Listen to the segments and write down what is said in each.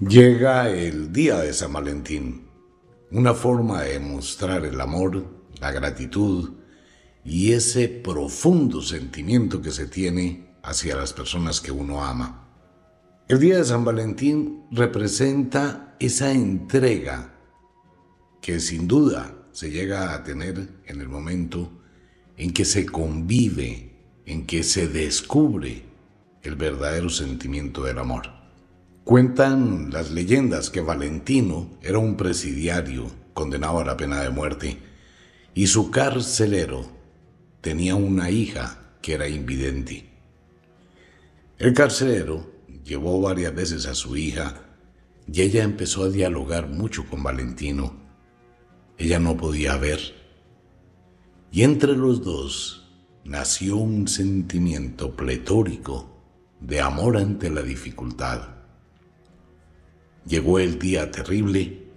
Llega el día de San Valentín, una forma de mostrar el amor, la gratitud y ese profundo sentimiento que se tiene hacia las personas que uno ama. El día de San Valentín representa esa entrega que sin duda se llega a tener en el momento en que se convive, en que se descubre el verdadero sentimiento del amor. Cuentan las leyendas que Valentino era un presidiario condenado a la pena de muerte y su carcelero tenía una hija que era invidente. El carcelero llevó varias veces a su hija y ella empezó a dialogar mucho con Valentino. Ella no podía ver. Y entre los dos nació un sentimiento pletórico de amor ante la dificultad. Llegó el día terrible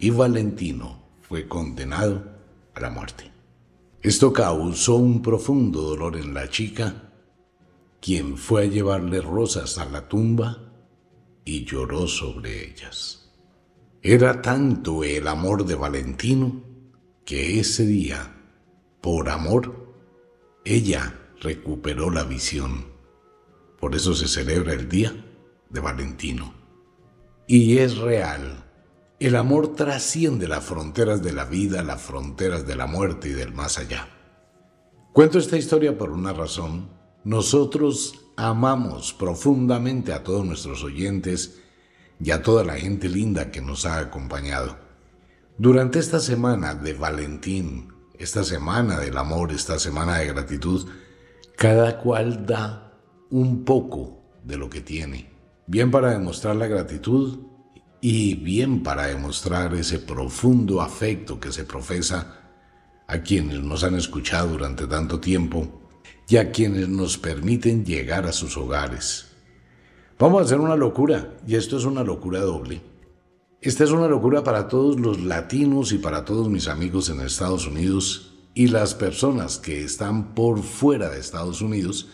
y Valentino fue condenado a la muerte. Esto causó un profundo dolor en la chica, quien fue a llevarle rosas a la tumba y lloró sobre ellas. Era tanto el amor de Valentino que ese día, por amor, ella recuperó la visión. Por eso se celebra el Día de Valentino y es real. El amor trasciende las fronteras de la vida, las fronteras de la muerte y del más allá. Cuento esta historia por una razón. Nosotros amamos profundamente a todos nuestros oyentes y a toda la gente linda que nos ha acompañado. Durante esta semana de Valentín, esta semana del amor, esta semana de gratitud, cada cual da un poco de lo que tiene bien para demostrar la gratitud y bien para demostrar ese profundo afecto que se profesa a quienes nos han escuchado durante tanto tiempo y a quienes nos permiten llegar a sus hogares. Vamos a hacer una locura, y esto es una locura doble. Esta es una locura para todos los latinos y para todos mis amigos en Estados Unidos y las personas que están por fuera de Estados Unidos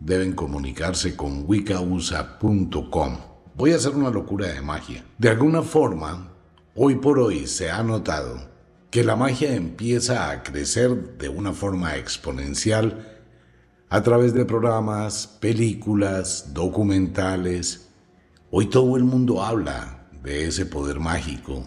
deben comunicarse con wicausa.com. Voy a hacer una locura de magia. De alguna forma, hoy por hoy se ha notado que la magia empieza a crecer de una forma exponencial a través de programas, películas, documentales. Hoy todo el mundo habla de ese poder mágico.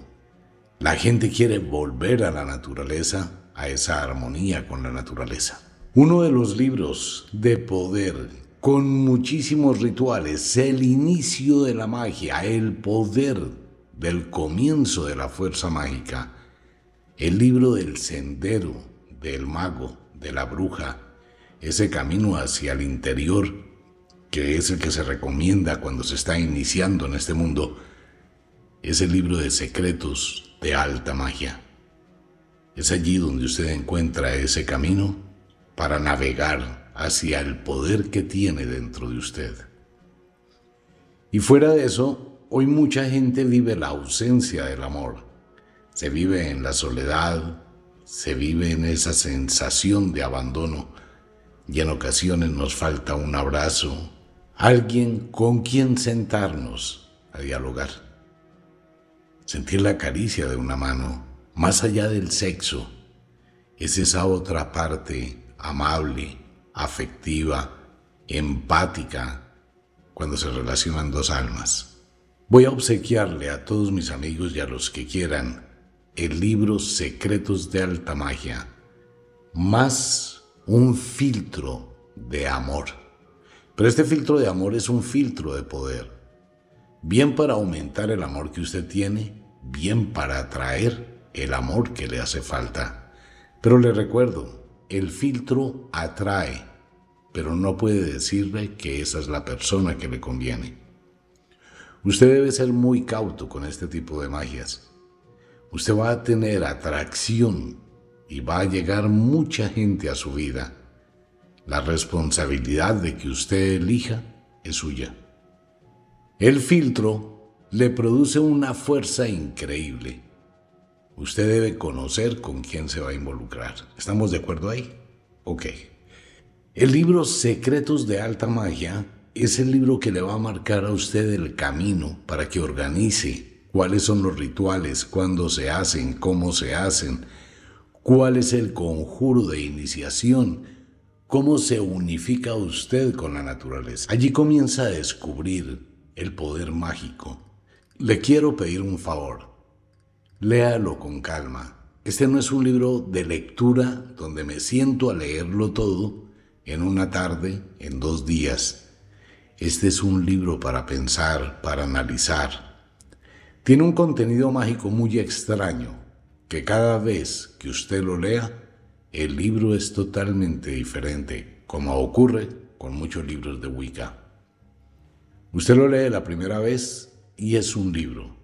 La gente quiere volver a la naturaleza, a esa armonía con la naturaleza. Uno de los libros de poder con muchísimos rituales, el inicio de la magia, el poder del comienzo de la fuerza mágica, el libro del sendero, del mago, de la bruja, ese camino hacia el interior, que es el que se recomienda cuando se está iniciando en este mundo, es el libro de secretos de alta magia. Es allí donde usted encuentra ese camino para navegar hacia el poder que tiene dentro de usted. Y fuera de eso, hoy mucha gente vive la ausencia del amor. Se vive en la soledad, se vive en esa sensación de abandono y en ocasiones nos falta un abrazo, alguien con quien sentarnos a dialogar. Sentir la caricia de una mano, más allá del sexo, es esa otra parte amable, afectiva, empática, cuando se relacionan dos almas. Voy a obsequiarle a todos mis amigos y a los que quieran el libro Secretos de Alta Magia, más un filtro de amor. Pero este filtro de amor es un filtro de poder, bien para aumentar el amor que usted tiene, bien para atraer el amor que le hace falta. Pero le recuerdo, el filtro atrae, pero no puede decirle que esa es la persona que le conviene. Usted debe ser muy cauto con este tipo de magias. Usted va a tener atracción y va a llegar mucha gente a su vida. La responsabilidad de que usted elija es suya. El filtro le produce una fuerza increíble Usted debe conocer con quién se va a involucrar. ¿Estamos de acuerdo ahí? Ok. El libro Secretos de Alta Magia es el libro que le va a marcar a usted el camino para que organice cuáles son los rituales, cuándo se hacen, cómo se hacen, cuál es el conjuro de iniciación, cómo se unifica usted con la naturaleza. Allí comienza a descubrir el poder mágico. Le quiero pedir un favor. Léalo con calma. Este no es un libro de lectura donde me siento a leerlo todo en una tarde, en dos días. Este es un libro para pensar, para analizar. Tiene un contenido mágico muy extraño, que cada vez que usted lo lea, el libro es totalmente diferente, como ocurre con muchos libros de Wicca. Usted lo lee la primera vez y es un libro.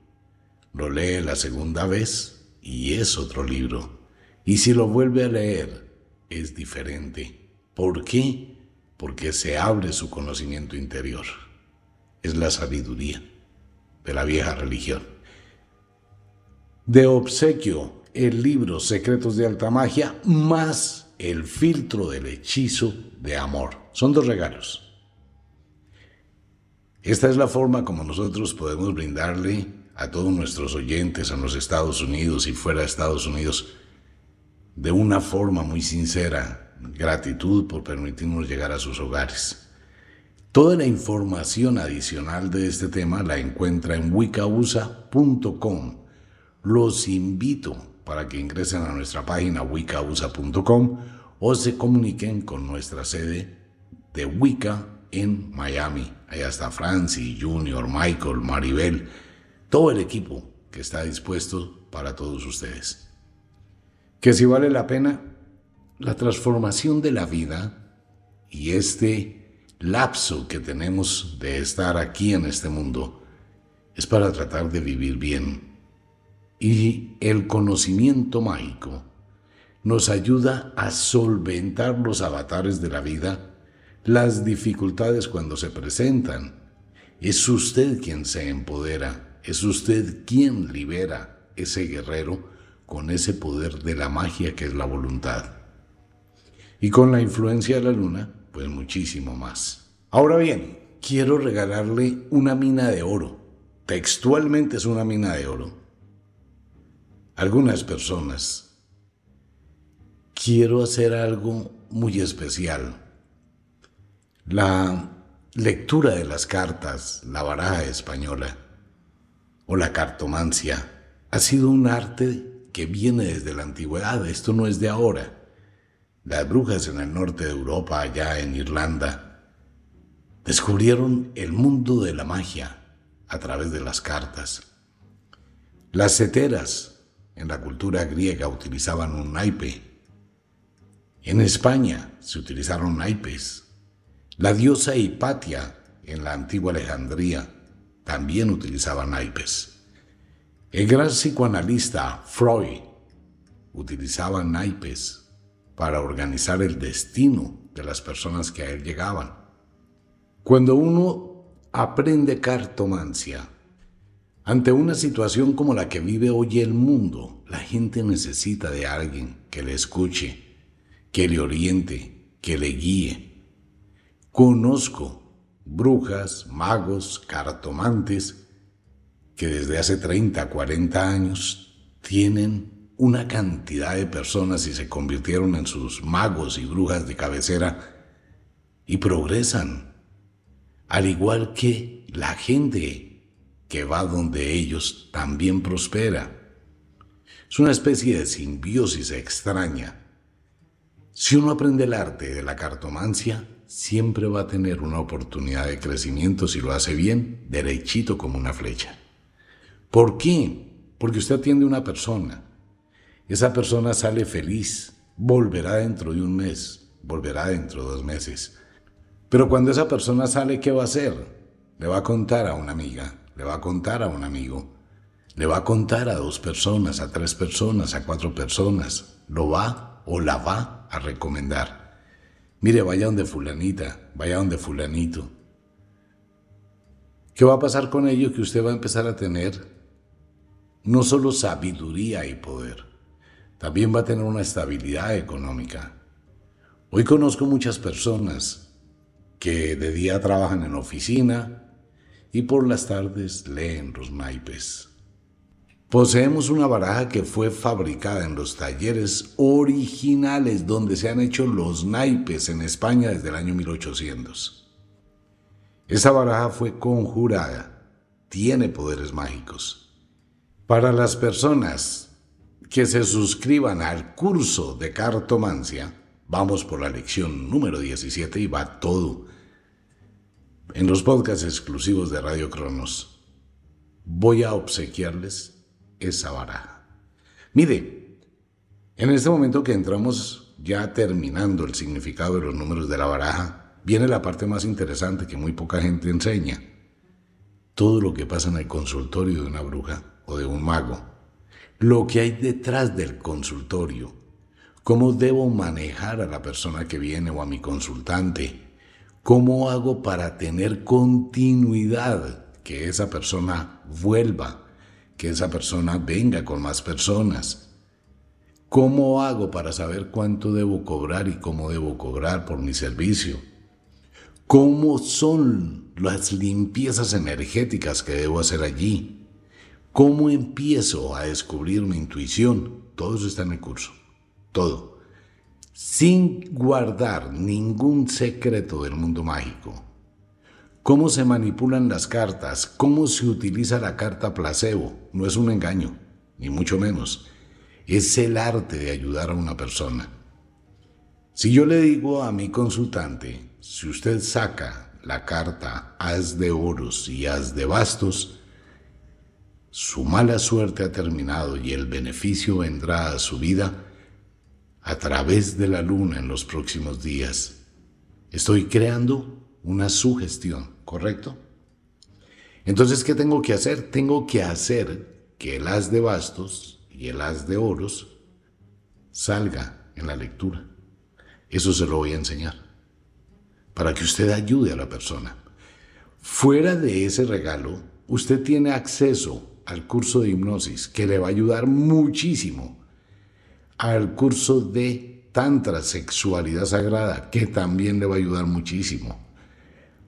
Lo lee la segunda vez y es otro libro. Y si lo vuelve a leer, es diferente. ¿Por qué? Porque se abre su conocimiento interior. Es la sabiduría de la vieja religión. De obsequio, el libro Secretos de Alta Magia más el filtro del hechizo de amor. Son dos regalos. Esta es la forma como nosotros podemos brindarle a todos nuestros oyentes en los Estados Unidos y fuera de Estados Unidos de una forma muy sincera gratitud por permitirnos llegar a sus hogares. Toda la información adicional de este tema la encuentra en wicausa.com. Los invito para que ingresen a nuestra página wicausa.com o se comuniquen con nuestra sede de Wicca en Miami. Allá está Francie, Junior, Michael, Maribel, todo el equipo que está dispuesto para todos ustedes. Que si vale la pena, la transformación de la vida y este lapso que tenemos de estar aquí en este mundo es para tratar de vivir bien. Y el conocimiento mágico nos ayuda a solventar los avatares de la vida las dificultades cuando se presentan. Es usted quien se empodera, es usted quien libera ese guerrero con ese poder de la magia que es la voluntad. Y con la influencia de la luna, pues muchísimo más. Ahora bien, quiero regalarle una mina de oro. Textualmente es una mina de oro. Algunas personas. Quiero hacer algo muy especial la lectura de las cartas, la baraja española la cartomancia ha sido un arte que viene desde la antigüedad, esto no es de ahora. Las brujas en el norte de Europa, allá en Irlanda, descubrieron el mundo de la magia a través de las cartas. Las ceteras en la cultura griega utilizaban un naipe. En España se utilizaron naipes la diosa Hipatia en la antigua Alejandría también utilizaba naipes. El gran psicoanalista Freud utilizaba naipes para organizar el destino de las personas que a él llegaban. Cuando uno aprende cartomancia, ante una situación como la que vive hoy el mundo, la gente necesita de alguien que le escuche, que le oriente, que le guíe. Conozco brujas, magos, cartomantes que desde hace 30, 40 años tienen una cantidad de personas y se convirtieron en sus magos y brujas de cabecera y progresan, al igual que la gente que va donde ellos también prospera. Es una especie de simbiosis extraña. Si uno aprende el arte de la cartomancia, siempre va a tener una oportunidad de crecimiento si lo hace bien, derechito como una flecha. ¿Por qué? Porque usted atiende a una persona. Esa persona sale feliz, volverá dentro de un mes, volverá dentro de dos meses. Pero cuando esa persona sale, ¿qué va a hacer? Le va a contar a una amiga, le va a contar a un amigo, le va a contar a dos personas, a tres personas, a cuatro personas. Lo va o la va a recomendar. Mire, vaya donde fulanita, vaya donde fulanito. ¿Qué va a pasar con ello? Que usted va a empezar a tener no solo sabiduría y poder, también va a tener una estabilidad económica. Hoy conozco muchas personas que de día trabajan en oficina y por las tardes leen los naipes. Poseemos una baraja que fue fabricada en los talleres originales donde se han hecho los naipes en España desde el año 1800. Esa baraja fue conjurada, tiene poderes mágicos. Para las personas que se suscriban al curso de cartomancia, vamos por la lección número 17 y va todo. En los podcasts exclusivos de Radio Cronos, voy a obsequiarles esa baraja. Mire, en este momento que entramos ya terminando el significado de los números de la baraja, viene la parte más interesante que muy poca gente enseña. Todo lo que pasa en el consultorio de una bruja o de un mago. Lo que hay detrás del consultorio. Cómo debo manejar a la persona que viene o a mi consultante. ¿Cómo hago para tener continuidad? Que esa persona vuelva que esa persona venga con más personas. ¿Cómo hago para saber cuánto debo cobrar y cómo debo cobrar por mi servicio? ¿Cómo son las limpiezas energéticas que debo hacer allí? ¿Cómo empiezo a descubrir mi intuición? Todo eso está en el curso. Todo. Sin guardar ningún secreto del mundo mágico cómo se manipulan las cartas, cómo se utiliza la carta placebo. No es un engaño, ni mucho menos. Es el arte de ayudar a una persona. Si yo le digo a mi consultante, si usted saca la carta As de oros y As de bastos, su mala suerte ha terminado y el beneficio vendrá a su vida a través de la luna en los próximos días. Estoy creando una sugestión, ¿correcto? Entonces, ¿qué tengo que hacer? Tengo que hacer que el as de bastos y el as de oros salga en la lectura. Eso se lo voy a enseñar, para que usted ayude a la persona. Fuera de ese regalo, usted tiene acceso al curso de hipnosis, que le va a ayudar muchísimo, al curso de Tantra, Sexualidad Sagrada, que también le va a ayudar muchísimo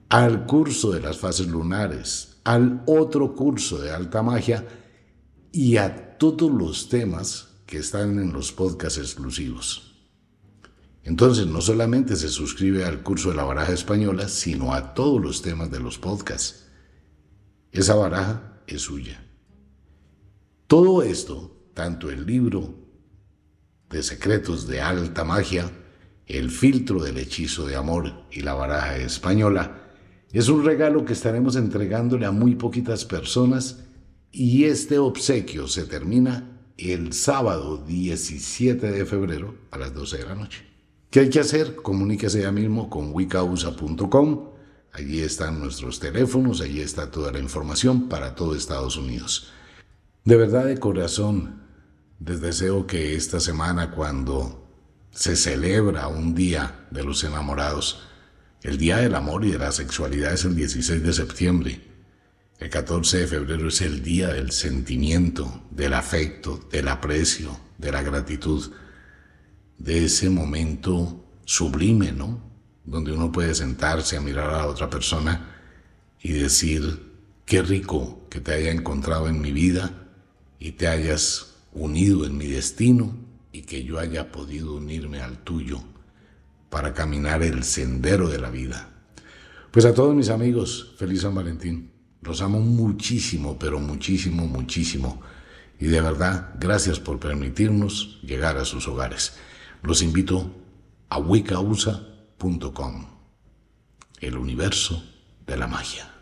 al curso de las fases lunares, al otro curso de alta magia y a todos los temas que están en los podcasts exclusivos. Entonces no solamente se suscribe al curso de la baraja española, sino a todos los temas de los podcasts. Esa baraja es suya. Todo esto, tanto el libro de secretos de alta magia, el filtro del hechizo de amor y la baraja española, es un regalo que estaremos entregándole a muy poquitas personas y este obsequio se termina el sábado 17 de febrero a las 12 de la noche. ¿Qué hay que hacer? Comuníquese ya mismo con wicausa.com. Allí están nuestros teléfonos, allí está toda la información para todo Estados Unidos. De verdad, de corazón, les deseo que esta semana, cuando se celebra un día de los enamorados, el Día del Amor y de la Sexualidad es el 16 de septiembre. El 14 de febrero es el Día del Sentimiento, del afecto, del aprecio, de la gratitud, de ese momento sublime, ¿no? Donde uno puede sentarse a mirar a la otra persona y decir, qué rico que te haya encontrado en mi vida y te hayas unido en mi destino y que yo haya podido unirme al tuyo para caminar el sendero de la vida. Pues a todos mis amigos, feliz San Valentín. Los amo muchísimo, pero muchísimo, muchísimo. Y de verdad, gracias por permitirnos llegar a sus hogares. Los invito a wicausa.com, el universo de la magia.